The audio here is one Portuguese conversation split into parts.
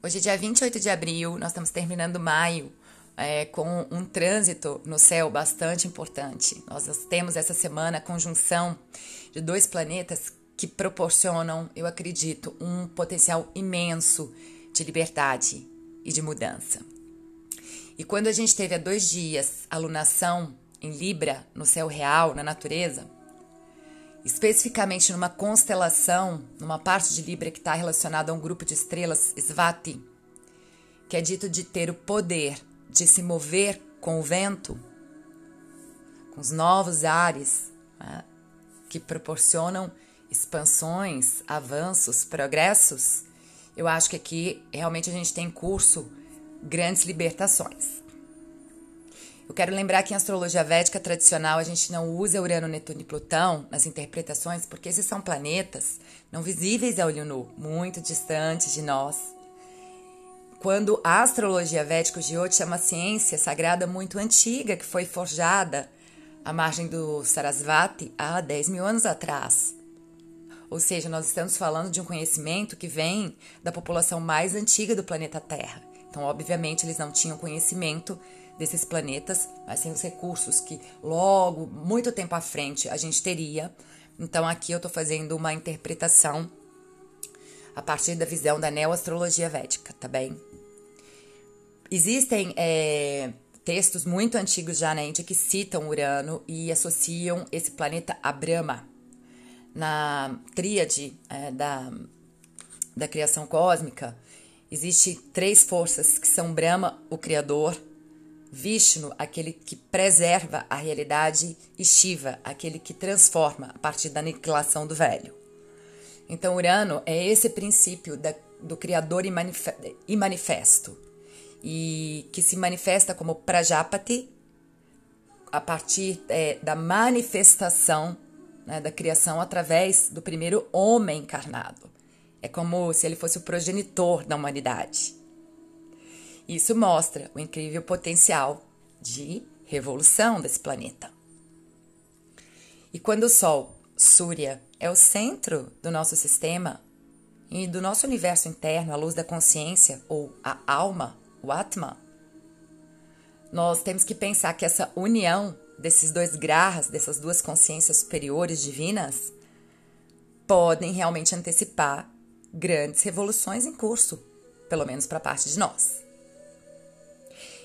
Hoje é dia 28 de abril, nós estamos terminando maio é, com um trânsito no céu bastante importante. Nós temos essa semana a conjunção de dois planetas que proporcionam, eu acredito, um potencial imenso de liberdade e de mudança. E quando a gente teve há dois dias a lunação em Libra, no céu real, na natureza, especificamente numa constelação, numa parte de Libra que está relacionada a um grupo de estrelas, Svati, que é dito de ter o poder de se mover com o vento, com os novos ares, né, que proporcionam expansões, avanços, progressos, eu acho que aqui realmente a gente tem em curso grandes libertações. Eu quero lembrar que em astrologia védica tradicional a gente não usa Urano, Netuno e Plutão nas interpretações porque esses são planetas não visíveis a olho nu, muito distantes de nós. Quando a astrologia védica, o Jyoti é uma ciência sagrada muito antiga que foi forjada à margem do Sarasvati há 10 mil anos atrás. Ou seja, nós estamos falando de um conhecimento que vem da população mais antiga do planeta Terra. Então, obviamente, eles não tinham conhecimento desses planetas, mas sem os recursos que logo, muito tempo à frente, a gente teria. Então aqui eu estou fazendo uma interpretação a partir da visão da neoastrologia védica, tá bem? Existem é, textos muito antigos já na Índia que citam Urano e associam esse planeta a Brahma. Na tríade é, da, da criação cósmica, existe três forças que são Brahma, o Criador, Vishnu, aquele que preserva a realidade, e Shiva, aquele que transforma a partir da aniquilação do velho. Então, Urano é esse princípio da, do Criador e, e manifesto, e que se manifesta como Prajapati a partir é, da manifestação né, da criação através do primeiro homem encarnado. É como se ele fosse o progenitor da humanidade. Isso mostra o incrível potencial de revolução desse planeta. E quando o Sol, Surya, é o centro do nosso sistema e do nosso universo interno, a luz da consciência ou a alma, o Atma, nós temos que pensar que essa união desses dois grahas, dessas duas consciências superiores divinas, podem realmente antecipar grandes revoluções em curso, pelo menos para parte de nós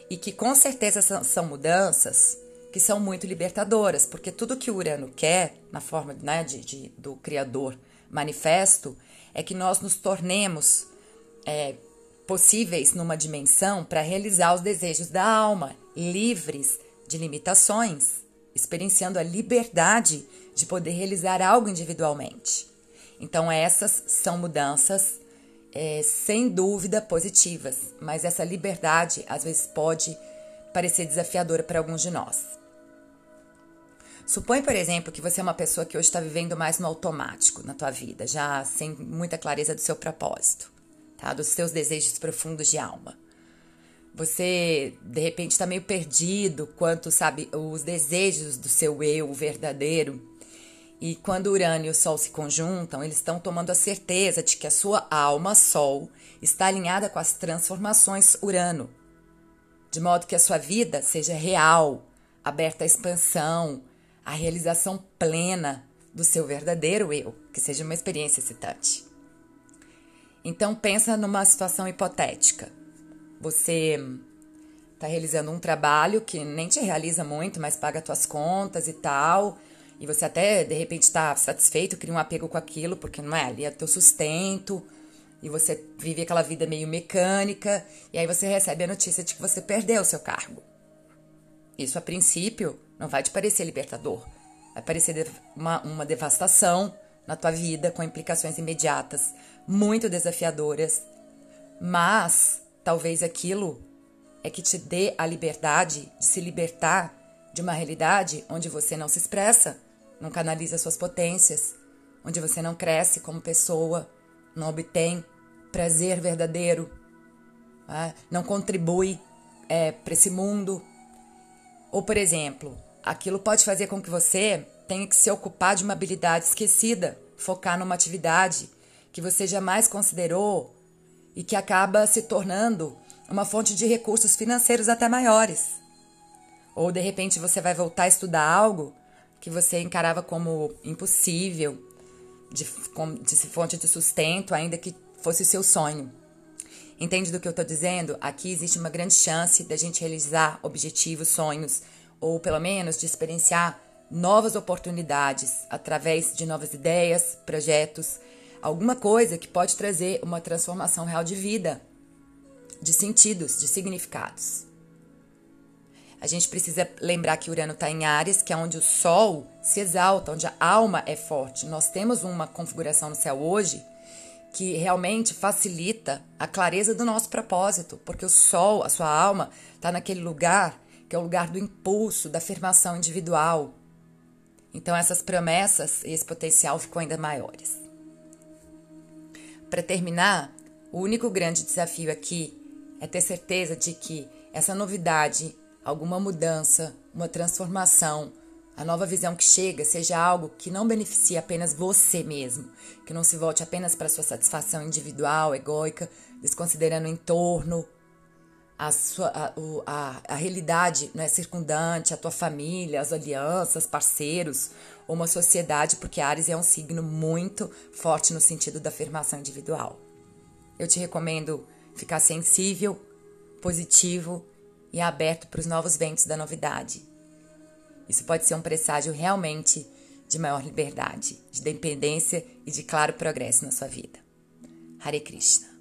e que com certeza são, mudanças que são muito libertadoras, porque tudo que o Urano quer, na forma né, de, de, do Criador manifesto, é que nós nos tornemos é, possíveis numa dimensão para realizar os desejos da alma, livres de limitações, experienciando a liberdade de poder realizar algo individualmente. Então, essas são mudanças é, sem dúvida positivas, mas essa liberdade às vezes pode parecer desafiadora para alguns de nós. Supõe, por exemplo, que você é uma pessoa que hoje está vivendo mais no automático na tua vida, já sem muita clareza do seu propósito, tá? dos seus desejos profundos de alma. Você, de repente, está meio perdido quanto, sabe, os desejos do seu eu verdadeiro e quando Urano e o Sol se conjuntam, eles estão tomando a certeza de que a sua alma, Sol, está alinhada com as transformações Urano, de modo que a sua vida seja real, aberta à expansão, à realização plena do seu verdadeiro eu, que seja uma experiência excitante. Então pensa numa situação hipotética. Você está realizando um trabalho que nem te realiza muito, mas paga tuas contas e tal e você até de repente está satisfeito, cria um apego com aquilo, porque não é ali é teu sustento, e você vive aquela vida meio mecânica, e aí você recebe a notícia de que você perdeu o seu cargo. Isso a princípio não vai te parecer libertador, vai parecer uma, uma devastação na tua vida com implicações imediatas muito desafiadoras, mas talvez aquilo é que te dê a liberdade de se libertar de uma realidade onde você não se expressa, não canaliza suas potências, onde você não cresce como pessoa, não obtém prazer verdadeiro, né? não contribui é, para esse mundo. Ou, por exemplo, aquilo pode fazer com que você tenha que se ocupar de uma habilidade esquecida, focar numa atividade que você jamais considerou e que acaba se tornando uma fonte de recursos financeiros até maiores. Ou de repente você vai voltar a estudar algo que você encarava como impossível, de, de fonte de sustento, ainda que fosse o seu sonho. Entende do que eu estou dizendo? Aqui existe uma grande chance da gente realizar objetivos, sonhos, ou pelo menos de experienciar novas oportunidades através de novas ideias, projetos, alguma coisa que pode trazer uma transformação real de vida, de sentidos, de significados. A gente precisa lembrar que Urano está em Ares, que é onde o Sol se exalta, onde a alma é forte. Nós temos uma configuração no céu hoje que realmente facilita a clareza do nosso propósito, porque o Sol, a sua alma, está naquele lugar que é o lugar do impulso, da afirmação individual. Então, essas promessas e esse potencial ficam ainda maiores. Para terminar, o único grande desafio aqui é ter certeza de que essa novidade, alguma mudança, uma transformação, a nova visão que chega seja algo que não beneficie apenas você mesmo, que não se volte apenas para sua satisfação individual, egóica, desconsiderando o entorno, a, sua, a, a, a realidade né, circundante, a tua família, as alianças, parceiros, ou uma sociedade, porque Ares é um signo muito forte no sentido da afirmação individual. Eu te recomendo ficar sensível, positivo e aberto para os novos ventos da novidade. Isso pode ser um presságio realmente de maior liberdade, de dependência e de claro progresso na sua vida. Hare Krishna.